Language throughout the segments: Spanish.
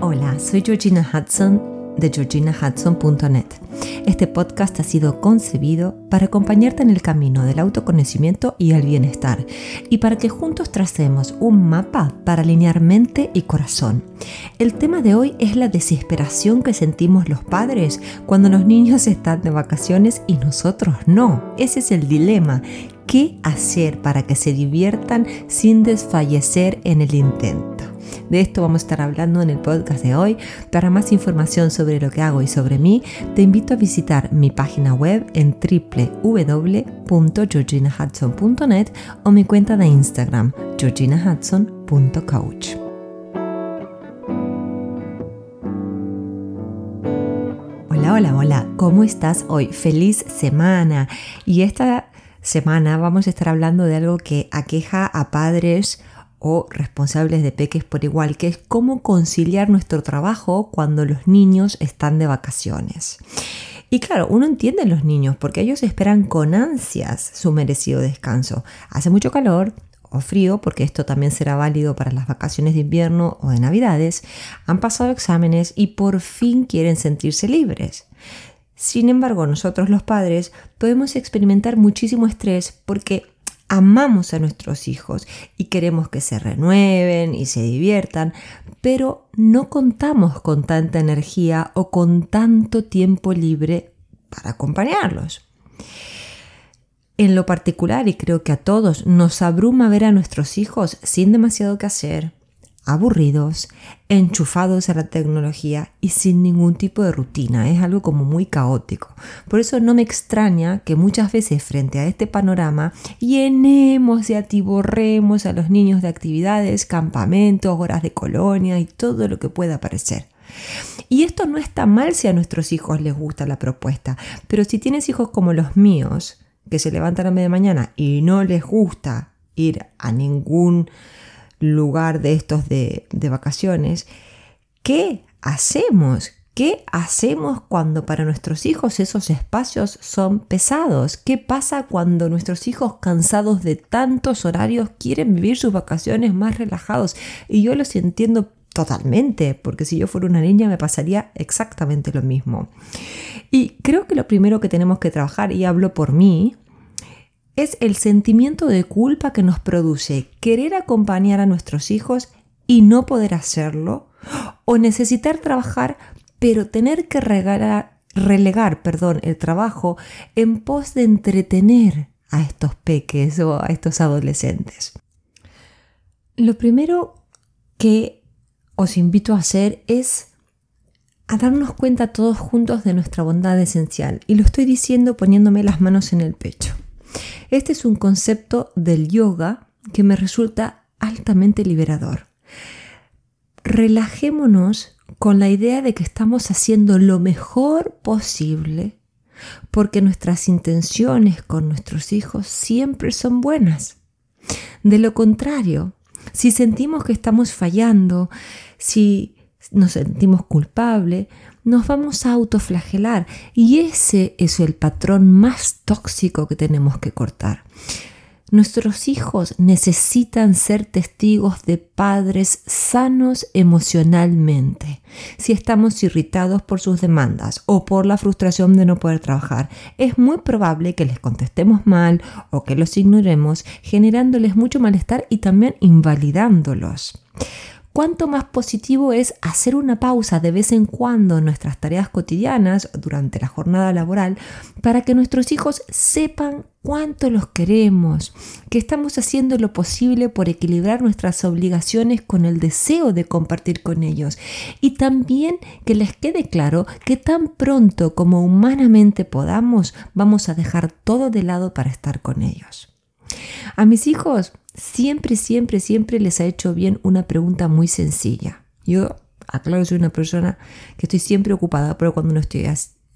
Hola, soy Georgina Hudson de georginahudson.net. Este podcast ha sido concebido para acompañarte en el camino del autoconocimiento y el bienestar y para que juntos tracemos un mapa para alinear mente y corazón. El tema de hoy es la desesperación que sentimos los padres cuando los niños están de vacaciones y nosotros no. Ese es el dilema. ¿Qué hacer para que se diviertan sin desfallecer en el intento? De esto vamos a estar hablando en el podcast de hoy. Para más información sobre lo que hago y sobre mí, te invito a visitar mi página web en www.georginahudson.net o mi cuenta de Instagram, georginahudson.coach. Hola, hola, hola, ¿cómo estás hoy? Feliz semana. Y esta semana vamos a estar hablando de algo que aqueja a padres o responsables de peques por igual, que es cómo conciliar nuestro trabajo cuando los niños están de vacaciones. Y claro, uno entiende a los niños porque ellos esperan con ansias su merecido descanso. Hace mucho calor o frío, porque esto también será válido para las vacaciones de invierno o de navidades, han pasado exámenes y por fin quieren sentirse libres. Sin embargo, nosotros los padres podemos experimentar muchísimo estrés porque amamos a nuestros hijos y queremos que se renueven y se diviertan, pero no contamos con tanta energía o con tanto tiempo libre para acompañarlos. En lo particular, y creo que a todos, nos abruma ver a nuestros hijos sin demasiado que hacer, aburridos, enchufados a la tecnología y sin ningún tipo de rutina. Es algo como muy caótico. Por eso no me extraña que muchas veces frente a este panorama llenemos y atiborremos a los niños de actividades, campamentos, horas de colonia y todo lo que pueda aparecer. Y esto no está mal si a nuestros hijos les gusta la propuesta, pero si tienes hijos como los míos, que se levantan a media mañana y no les gusta ir a ningún lugar de estos de, vacaciones, ¿qué hacemos? ¿Qué hacemos cuando para nuestros hijos esos espacios son pesados? ¿Qué pasa cuando nuestros hijos cansados de tantos horarios quieren vivir sus vacaciones más relajados? Y yo los entiendo totalmente, porque si yo fuera una niña me pasaría exactamente lo mismo. Y creo que lo primero que tenemos que trabajar, y hablo por mí, es el sentimiento de culpa que nos produce querer acompañar a nuestros hijos y no poder hacerlo, o necesitar trabajar pero tener que relegar perdón, el trabajo en pos de entretener a estos peques o a estos adolescentes. Lo primero que os invito a hacer es a darnos cuenta todos juntos de nuestra bondad esencial. Y lo estoy diciendo poniéndome las manos en el pecho. Este es un concepto del yoga que me resulta altamente liberador. Relajémonos con la idea de que estamos haciendo lo mejor posible porque nuestras intenciones con nuestros hijos siempre son buenas. De lo contrario, si sentimos que estamos fallando, si nos sentimos culpables, nos vamos a autoflagelar y ese es el patrón más tóxico que tenemos que cortar. Nuestros hijos necesitan ser testigos de padres sanos emocionalmente. Si estamos irritados por sus demandas o por la frustración de no poder trabajar, es muy probable que les contestemos mal o que los ignoremos, generándoles mucho malestar y también invalidándolos cuánto más positivo es hacer una pausa de vez en cuando en nuestras tareas cotidianas durante la jornada laboral para que nuestros hijos sepan cuánto los queremos, que estamos haciendo lo posible por equilibrar nuestras obligaciones con el deseo de compartir con ellos y también que les quede claro que tan pronto como humanamente podamos vamos a dejar todo de lado para estar con ellos. A mis hijos siempre, siempre, siempre les ha hecho bien una pregunta muy sencilla. Yo, aclaro, soy una persona que estoy siempre ocupada, pero cuando no estoy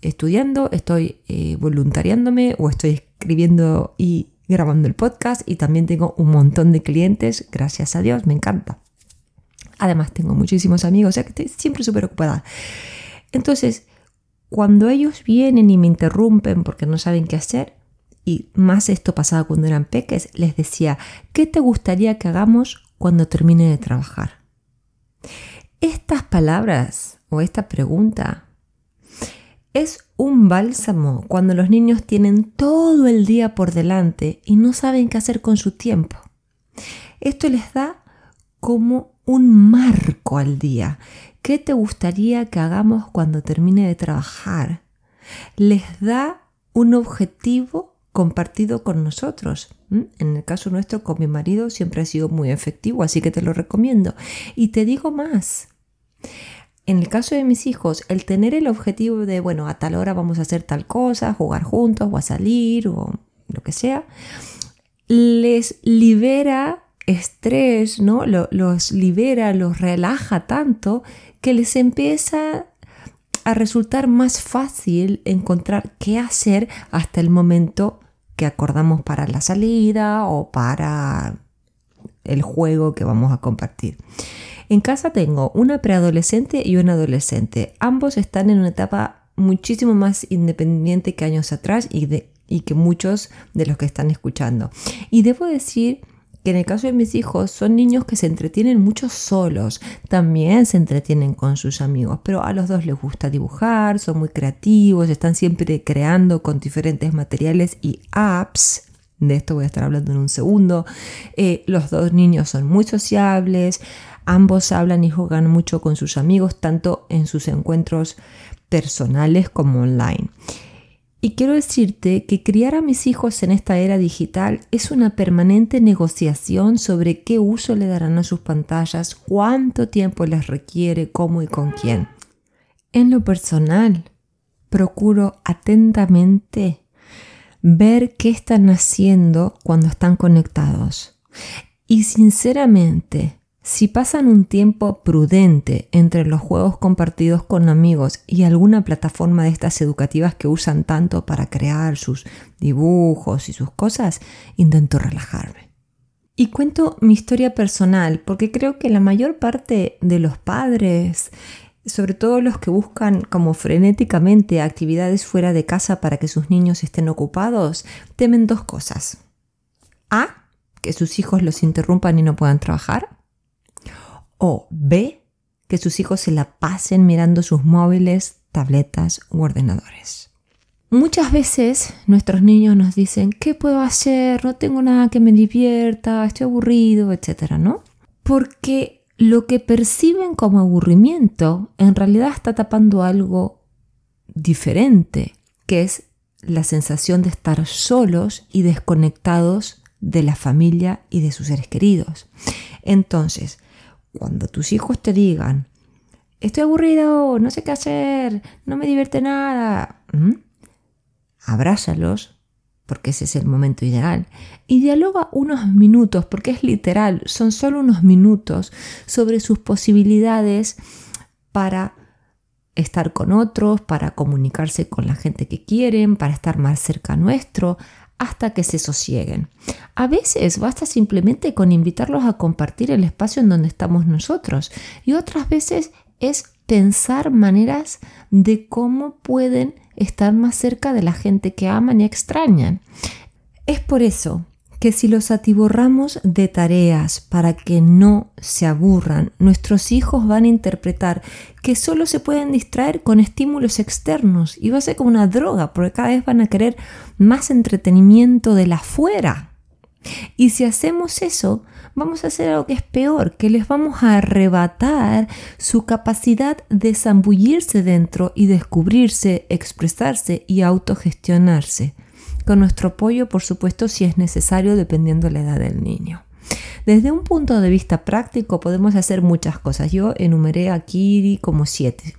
estudiando, estoy eh, voluntariándome o estoy escribiendo y grabando el podcast y también tengo un montón de clientes, gracias a Dios, me encanta. Además tengo muchísimos amigos, o sea que estoy siempre súper ocupada. Entonces, cuando ellos vienen y me interrumpen porque no saben qué hacer, y más esto pasaba cuando eran peques, les decía, ¿qué te gustaría que hagamos cuando termine de trabajar? Estas palabras o esta pregunta es un bálsamo cuando los niños tienen todo el día por delante y no saben qué hacer con su tiempo. Esto les da como un marco al día. ¿Qué te gustaría que hagamos cuando termine de trabajar? Les da un objetivo compartido con nosotros. En el caso nuestro con mi marido siempre ha sido muy efectivo, así que te lo recomiendo. Y te digo más. En el caso de mis hijos, el tener el objetivo de, bueno, a tal hora vamos a hacer tal cosa, jugar juntos o a salir o lo que sea, les libera estrés, ¿no? Los libera, los relaja tanto que les empieza a resultar más fácil encontrar qué hacer hasta el momento que acordamos para la salida o para el juego que vamos a compartir. En casa tengo una preadolescente y un adolescente. Ambos están en una etapa muchísimo más independiente que años atrás y, y que muchos de los que están escuchando. Y debo decir que en el caso de mis hijos son niños que se entretienen mucho solos, también se entretienen con sus amigos, pero a los dos les gusta dibujar, son muy creativos, están siempre creando con diferentes materiales y apps. De esto voy a estar hablando en un segundo. Eh, los dos niños son muy sociables, ambos hablan y juegan mucho con sus amigos, tanto en sus encuentros personales como online. Y quiero decirte que criar a mis hijos en esta era digital es una permanente negociación sobre qué uso le darán a sus pantallas, cuánto tiempo les requiere, cómo y con quién. En lo personal, procuro atentamente ver qué están haciendo cuando están conectados. Y sinceramente, si pasan un tiempo prudente entre los juegos compartidos con amigos y alguna plataforma de estas educativas que usan tanto para crear sus dibujos y sus cosas, intento relajarme. Y cuento mi historia personal porque creo que la mayor parte de los padres, sobre todo los que buscan como frenéticamente actividades fuera de casa para que sus niños estén ocupados, temen dos cosas. A, que sus hijos los interrumpan y no puedan trabajar o B, que sus hijos se la pasen mirando sus móviles, tabletas u ordenadores. Muchas veces nuestros niños nos dicen, ¿qué puedo hacer? No tengo nada que me divierta, estoy aburrido, etcétera, ¿no? Porque lo que perciben como aburrimiento en realidad está tapando algo diferente, que es la sensación de estar solos y desconectados de la familia y de sus seres queridos. Entonces, cuando tus hijos te digan, estoy aburrido, no sé qué hacer, no me divierte nada, abrázalos, porque ese es el momento ideal, y dialoga unos minutos, porque es literal, son solo unos minutos, sobre sus posibilidades para estar con otros, para comunicarse con la gente que quieren, para estar más cerca nuestro, hasta que se sosieguen. A veces basta simplemente con invitarlos a compartir el espacio en donde estamos nosotros y otras veces es pensar maneras de cómo pueden estar más cerca de la gente que aman y extrañan. Es por eso que si los atiborramos de tareas para que no se aburran, nuestros hijos van a interpretar que solo se pueden distraer con estímulos externos y va a ser como una droga, porque cada vez van a querer más entretenimiento de la afuera. Y si hacemos eso, vamos a hacer algo que es peor, que les vamos a arrebatar su capacidad de zambullirse dentro y descubrirse, expresarse y autogestionarse con nuestro apoyo, por supuesto, si es necesario, dependiendo de la edad del niño. Desde un punto de vista práctico podemos hacer muchas cosas. Yo enumeré aquí como siete.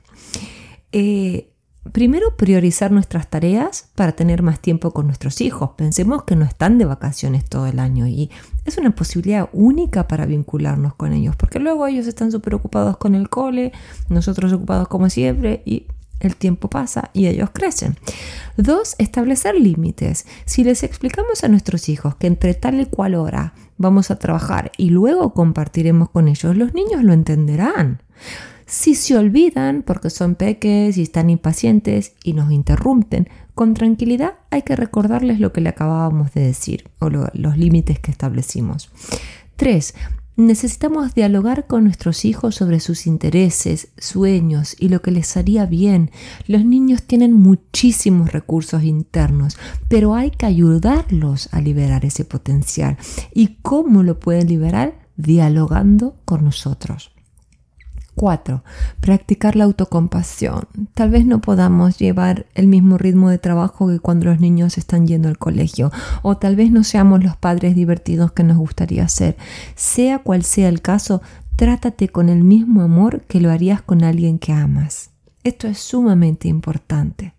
Eh, primero, priorizar nuestras tareas para tener más tiempo con nuestros hijos. Pensemos que no están de vacaciones todo el año y es una posibilidad única para vincularnos con ellos, porque luego ellos están súper ocupados con el cole, nosotros ocupados como siempre y el tiempo pasa y ellos crecen. Dos, establecer límites. Si les explicamos a nuestros hijos que entre tal y cual hora vamos a trabajar y luego compartiremos con ellos, los niños lo entenderán. Si se olvidan porque son peques y están impacientes y nos interrumpen, con tranquilidad hay que recordarles lo que le acabábamos de decir o los límites que establecimos. Tres, Necesitamos dialogar con nuestros hijos sobre sus intereses, sueños y lo que les haría bien. Los niños tienen muchísimos recursos internos, pero hay que ayudarlos a liberar ese potencial. ¿Y cómo lo pueden liberar? Dialogando con nosotros. 4. Practicar la autocompasión. Tal vez no podamos llevar el mismo ritmo de trabajo que cuando los niños están yendo al colegio o tal vez no seamos los padres divertidos que nos gustaría ser. Sea cual sea el caso, trátate con el mismo amor que lo harías con alguien que amas. Esto es sumamente importante.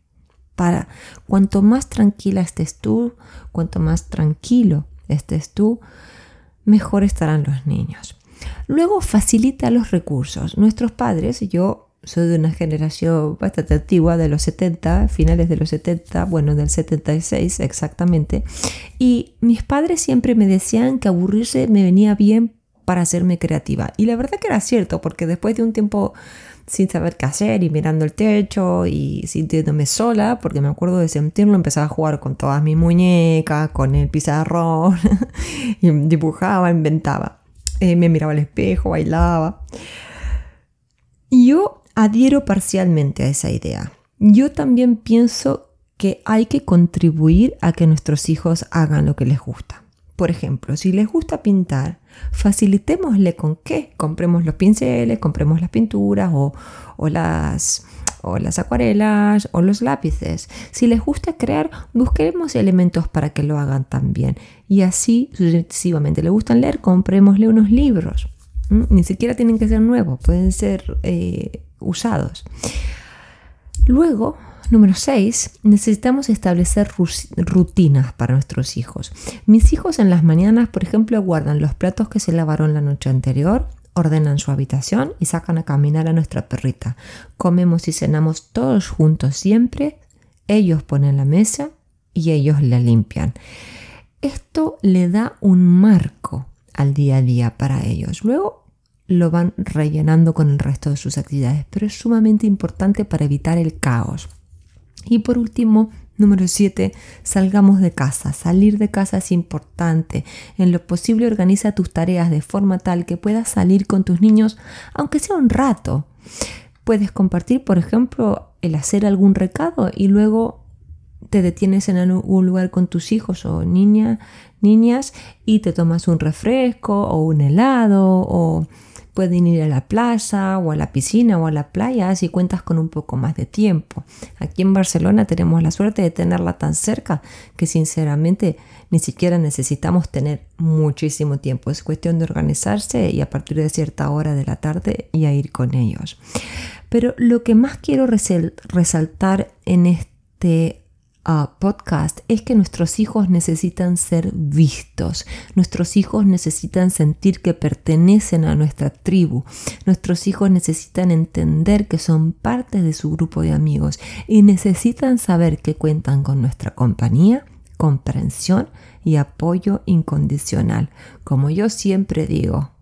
Para cuanto más tranquila estés tú, cuanto más tranquilo estés tú, mejor estarán los niños. Luego facilita los recursos. Nuestros padres, yo soy de una generación bastante antigua, de los 70, finales de los 70, bueno, del 76 exactamente, y mis padres siempre me decían que aburrirse me venía bien para hacerme creativa. Y la verdad que era cierto, porque después de un tiempo sin saber qué hacer y mirando el techo y sintiéndome sola, porque me acuerdo de sentirlo, empezaba a jugar con todas mis muñecas, con el pizarrón, y dibujaba, inventaba. Eh, me miraba al espejo, bailaba. Yo adhiero parcialmente a esa idea. Yo también pienso que hay que contribuir a que nuestros hijos hagan lo que les gusta. Por ejemplo, si les gusta pintar, facilitémosle con qué. Compremos los pinceles, compremos las pinturas o, o las o las acuarelas o los lápices. Si les gusta crear, busquemos elementos para que lo hagan también. Y así sucesivamente. ¿Le gustan leer? Comprémosle unos libros. Ni siquiera tienen que ser nuevos, pueden ser eh, usados. Luego, número 6, necesitamos establecer rutinas para nuestros hijos. Mis hijos en las mañanas, por ejemplo, guardan los platos que se lavaron la noche anterior, ordenan su habitación y sacan a caminar a nuestra perrita. Comemos y cenamos todos juntos siempre. Ellos ponen la mesa y ellos la limpian. Esto le da un marco al día a día para ellos. Luego lo van rellenando con el resto de sus actividades, pero es sumamente importante para evitar el caos. Y por último, Número 7. Salgamos de casa. Salir de casa es importante. En lo posible organiza tus tareas de forma tal que puedas salir con tus niños, aunque sea un rato. Puedes compartir, por ejemplo, el hacer algún recado y luego te detienes en algún lugar con tus hijos o niña, niñas y te tomas un refresco o un helado o Pueden ir a la plaza o a la piscina o a la playa si cuentas con un poco más de tiempo. Aquí en Barcelona tenemos la suerte de tenerla tan cerca que sinceramente ni siquiera necesitamos tener muchísimo tiempo. Es cuestión de organizarse y a partir de cierta hora de la tarde y a ir con ellos. Pero lo que más quiero resaltar en este podcast es que nuestros hijos necesitan ser vistos, nuestros hijos necesitan sentir que pertenecen a nuestra tribu, nuestros hijos necesitan entender que son parte de su grupo de amigos y necesitan saber que cuentan con nuestra compañía, comprensión y apoyo incondicional. Como yo siempre digo,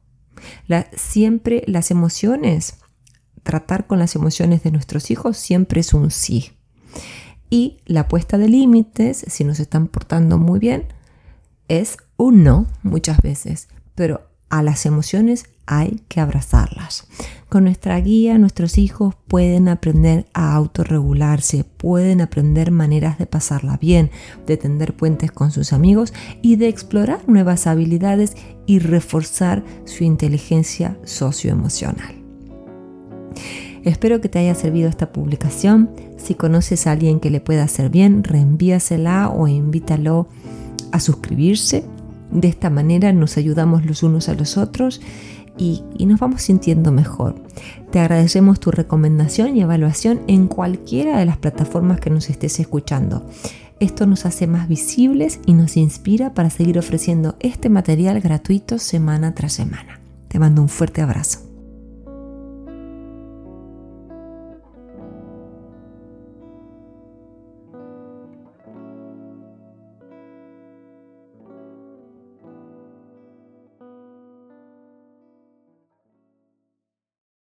siempre las emociones, tratar con las emociones de nuestros hijos siempre es un sí. Y la puesta de límites, si nos están portando muy bien, es un no muchas veces, pero a las emociones hay que abrazarlas. Con nuestra guía, nuestros hijos pueden aprender a autorregularse, pueden aprender maneras de pasarla bien, de tender puentes con sus amigos y de explorar nuevas habilidades y reforzar su inteligencia socioemocional. Espero que te haya servido esta publicación. Si conoces a alguien que le pueda hacer bien, reenvíasela o invítalo a suscribirse. De esta manera nos ayudamos los unos a los otros y, y, nos vamos sintiendo mejor. Te agradecemos tu recomendación y evaluación en cualquiera de las plataformas que nos estés escuchando. Esto nos hace más visibles y nos inspira para seguir ofreciendo este material gratuito semana tras semana. Te mando un fuerte abrazo.